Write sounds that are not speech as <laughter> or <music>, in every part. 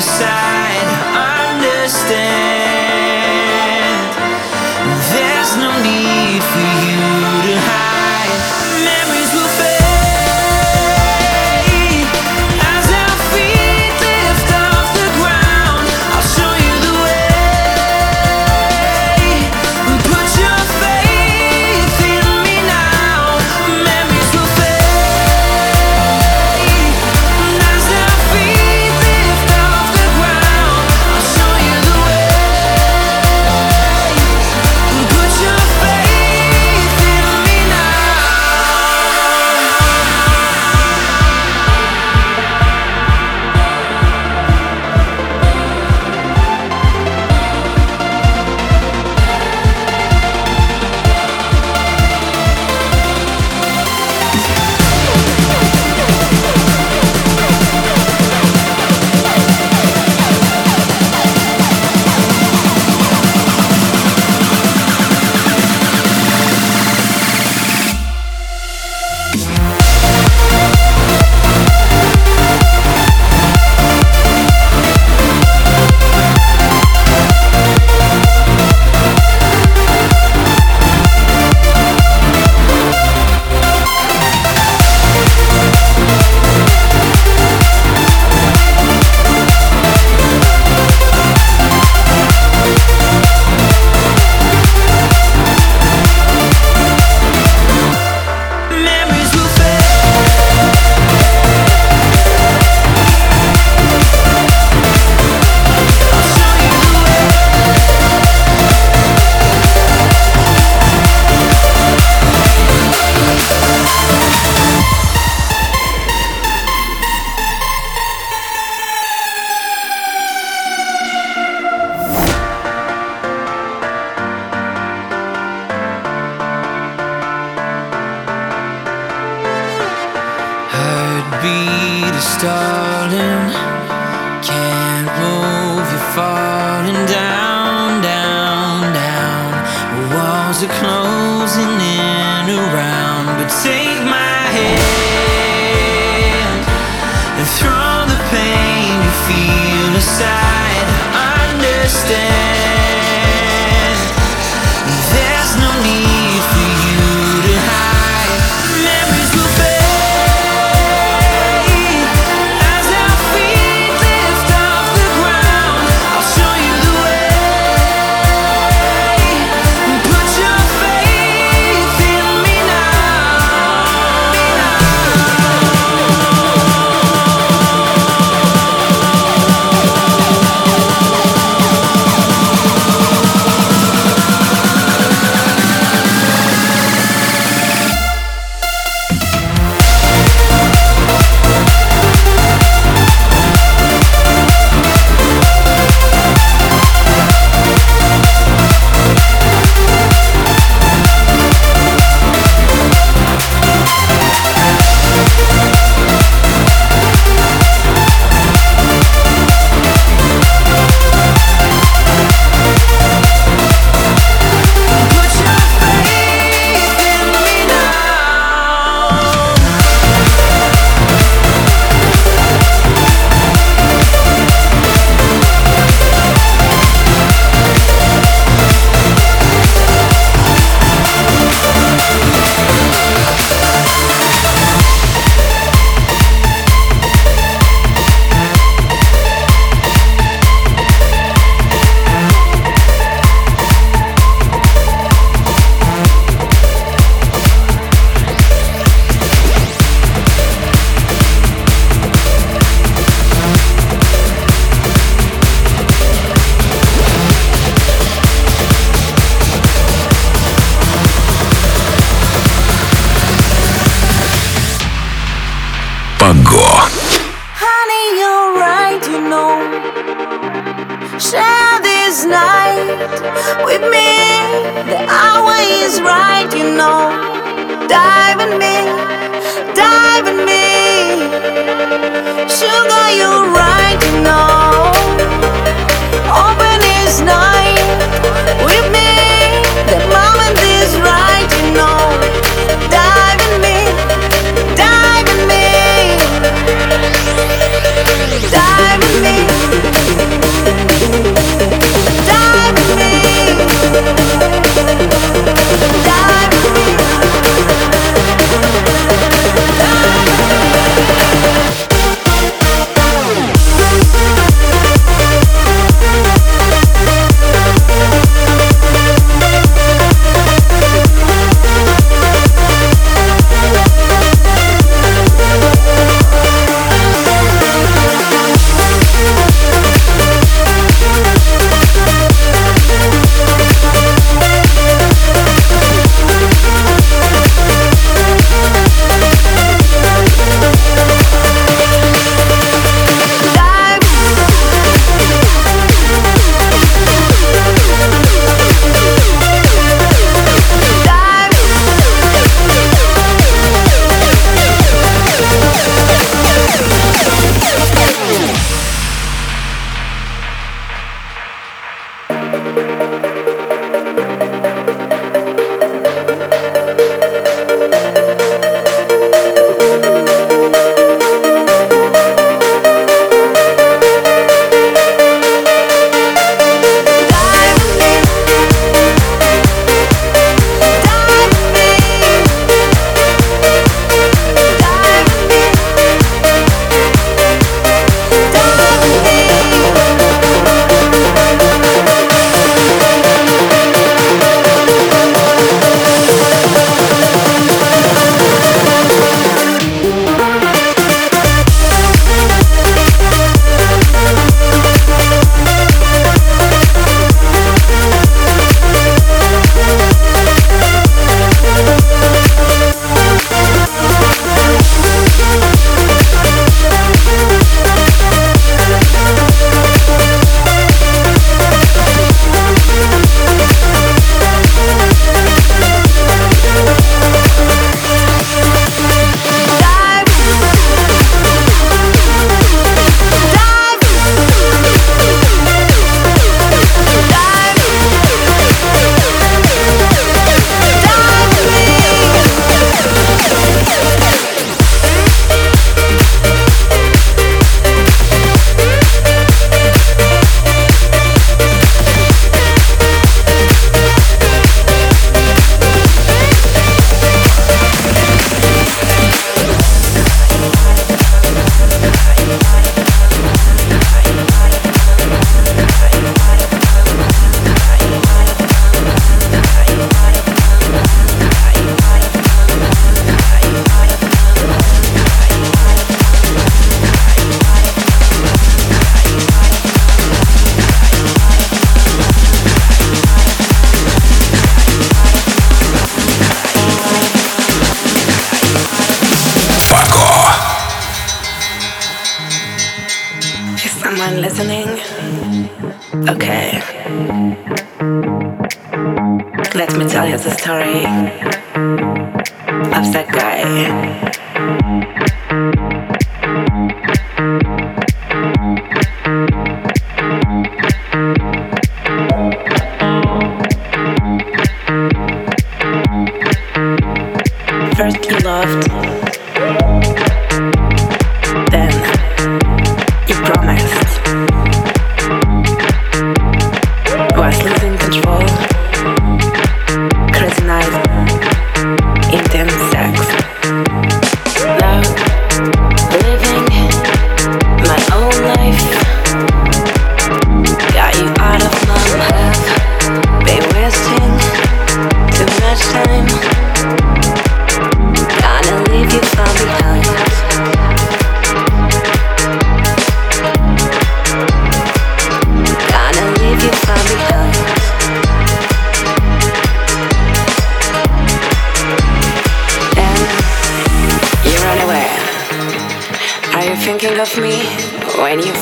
Aside. Understand,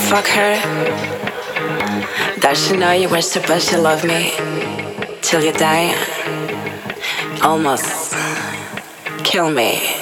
fuck her. Does she know you were supposed to love me till you die? Almost kill me.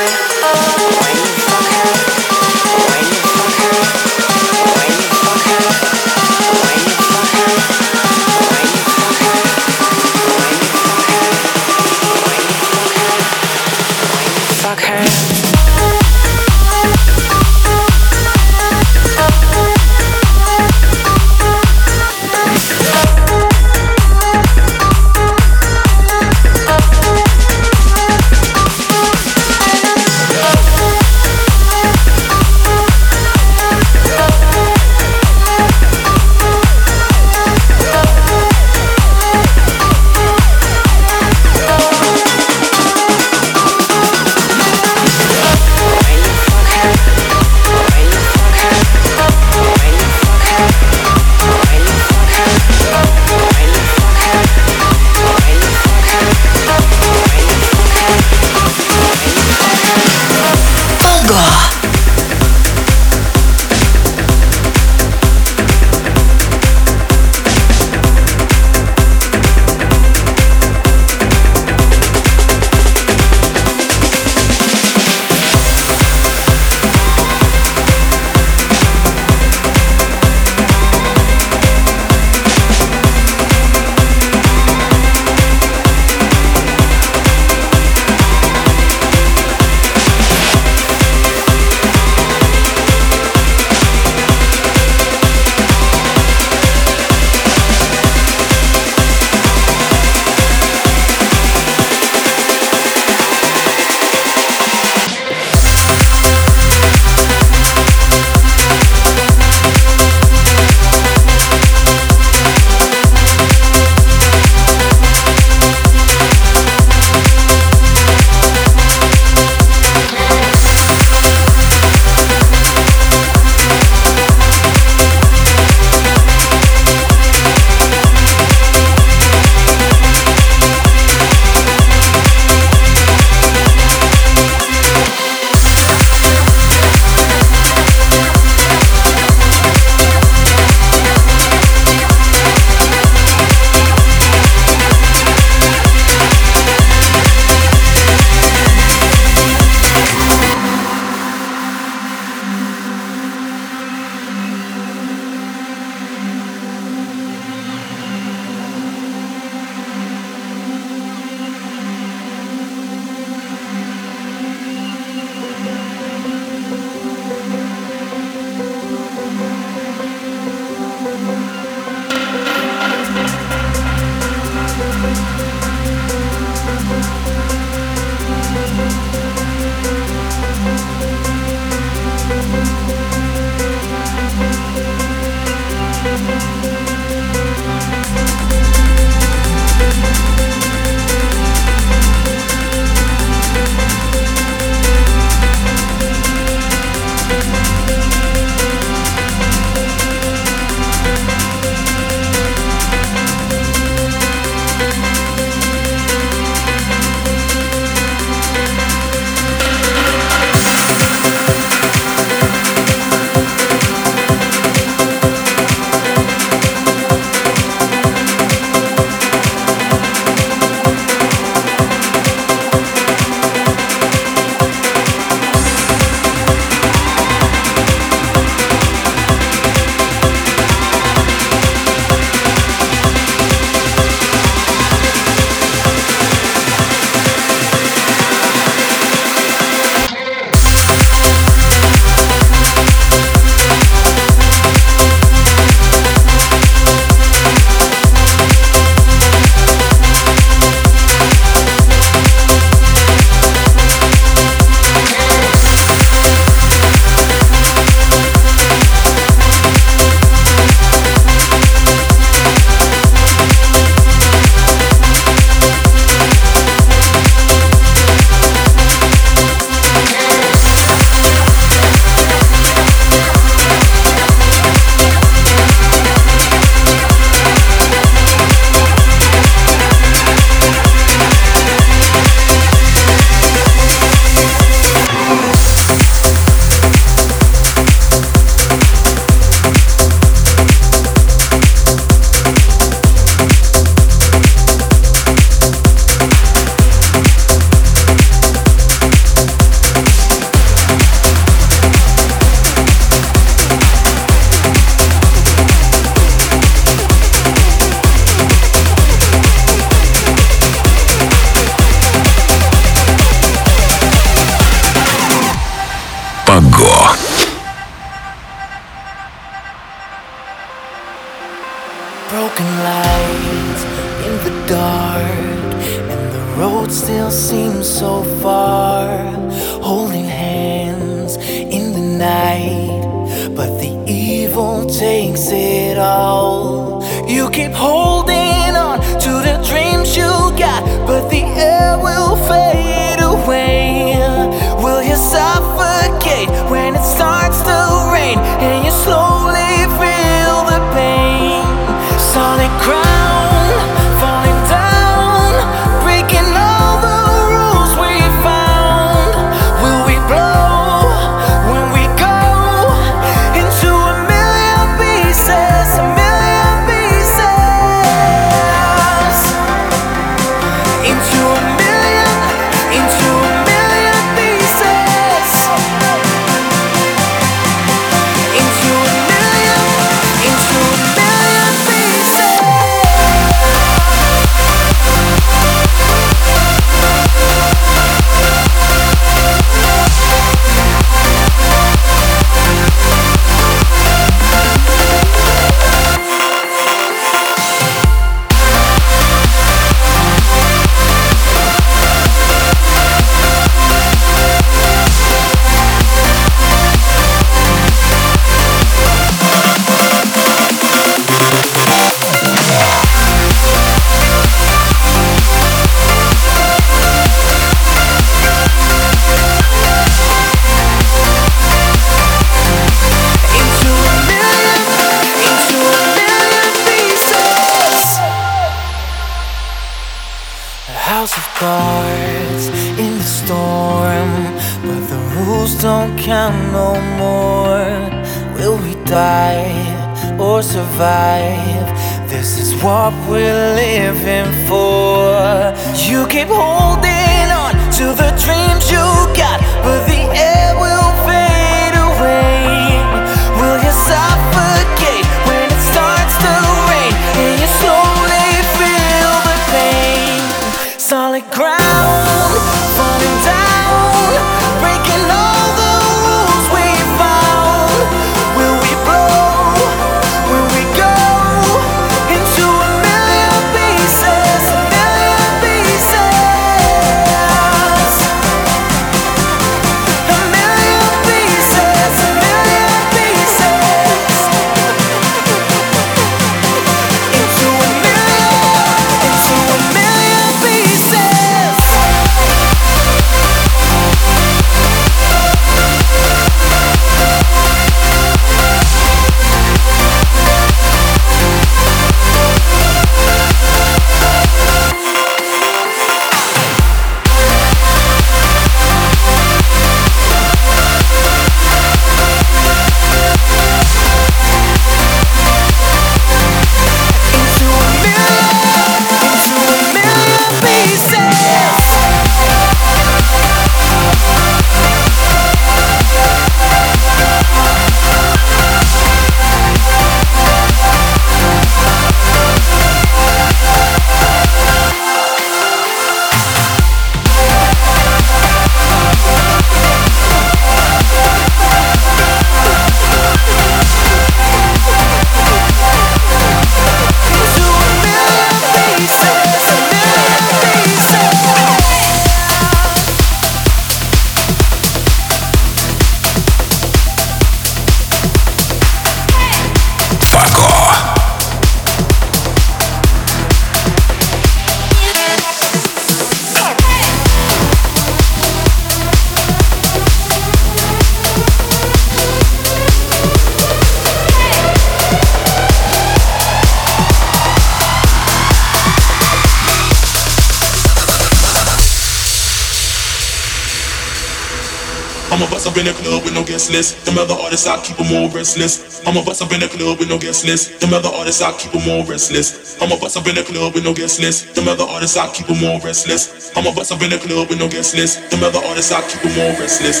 guest list. Them other artists, I keep them all restless. I'ma bust up in the club with no guest list. Them other artists, I keep them all restless. I'ma bust up in the club with no guest list. Them other artists, I keep them all restless. I'ma bust up in the club with no guest list. Them other artists, I keep them all restless.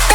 <laughs>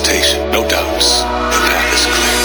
Hesitation, no doubts. The path is clear.